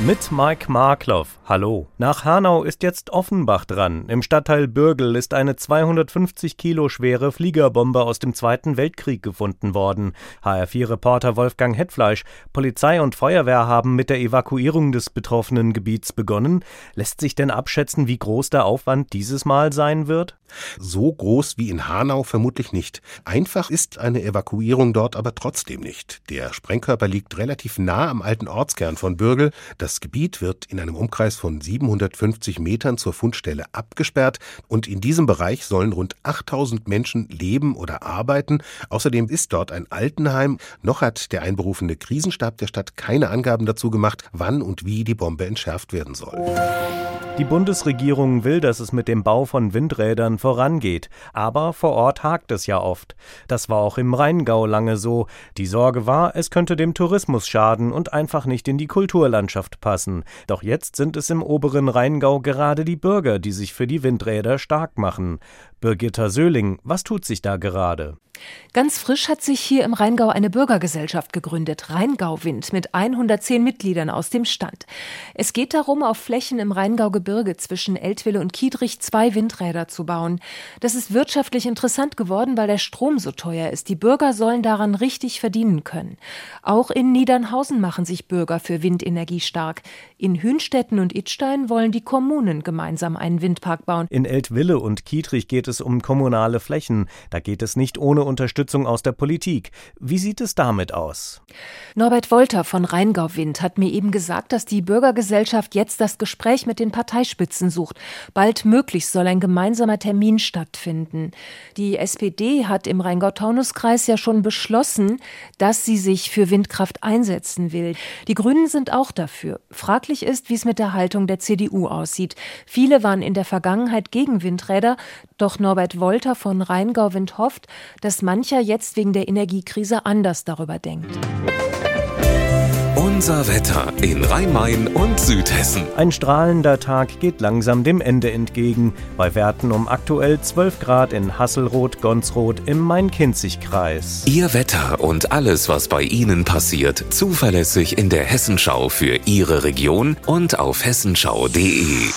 Mit Mike Markloff. Hallo. Nach Hanau ist jetzt Offenbach dran. Im Stadtteil Bürgel ist eine 250 Kilo schwere Fliegerbombe aus dem Zweiten Weltkrieg gefunden worden. HR4-Reporter Wolfgang Hetfleisch. Polizei und Feuerwehr haben mit der Evakuierung des betroffenen Gebiets begonnen. Lässt sich denn abschätzen, wie groß der Aufwand dieses Mal sein wird? So groß wie in Hanau vermutlich nicht. Einfach ist eine Evakuierung dort aber trotzdem nicht. Der Sprengkörper liegt relativ nah am alten Ortskern von Bürgel. Das Gebiet wird in einem Umkreis von 750 Metern zur Fundstelle abgesperrt und in diesem Bereich sollen rund 8000 Menschen leben oder arbeiten. Außerdem ist dort ein Altenheim. Noch hat der einberufene Krisenstab der Stadt keine Angaben dazu gemacht, wann und wie die Bombe entschärft werden soll. Die Bundesregierung will, dass es mit dem Bau von Windrädern vorangeht, aber vor Ort hakt es ja oft. Das war auch im Rheingau lange so. Die Sorge war, es könnte dem Tourismus schaden und einfach nicht in die Kulturlandschaft passen. Doch jetzt sind es im oberen Rheingau gerade die Bürger, die sich für die Windräder stark machen. Birgitta Söhling, was tut sich da gerade? Ganz frisch hat sich hier im Rheingau eine Bürgergesellschaft gegründet, Rheingau-Wind, mit 110 Mitgliedern aus dem Stand. Es geht darum, auf Flächen im Rheingau-Gebirge zwischen Eltville und Kiedrich zwei Windräder zu bauen. Das ist wirtschaftlich interessant geworden, weil der Strom so teuer ist. Die Bürger sollen daran richtig verdienen können. Auch in Niedernhausen machen sich Bürger für Windenergie stark. In Hünstetten und Idstein wollen die Kommunen gemeinsam einen Windpark bauen. In Eltville und Kiedrich geht es um kommunale Flächen. Da geht es nicht ohne Unterstützung aus der Politik. Wie sieht es damit aus? Norbert Wolter von Rheingau Wind hat mir eben gesagt, dass die Bürgergesellschaft jetzt das Gespräch mit den Parteispitzen sucht. Bald möglichst soll ein gemeinsamer Termin stattfinden. Die SPD hat im Rheingau-Taunus-Kreis ja schon beschlossen, dass sie sich für Windkraft einsetzen will. Die Grünen sind auch dafür. Fraglich ist, wie es mit der Haltung der CDU aussieht. Viele waren in der Vergangenheit gegen Windräder, doch Norbert Wolter von Rheingau Wind hofft, dass dass mancher jetzt wegen der Energiekrise anders darüber denkt. Unser Wetter in Rhein-Main und Südhessen. Ein strahlender Tag geht langsam dem Ende entgegen. Bei Werten um aktuell 12 Grad in Hasselroth-Gonsroth im Main-Kinzig-Kreis. Ihr Wetter und alles, was bei Ihnen passiert, zuverlässig in der Hessenschau für Ihre Region und auf hessenschau.de.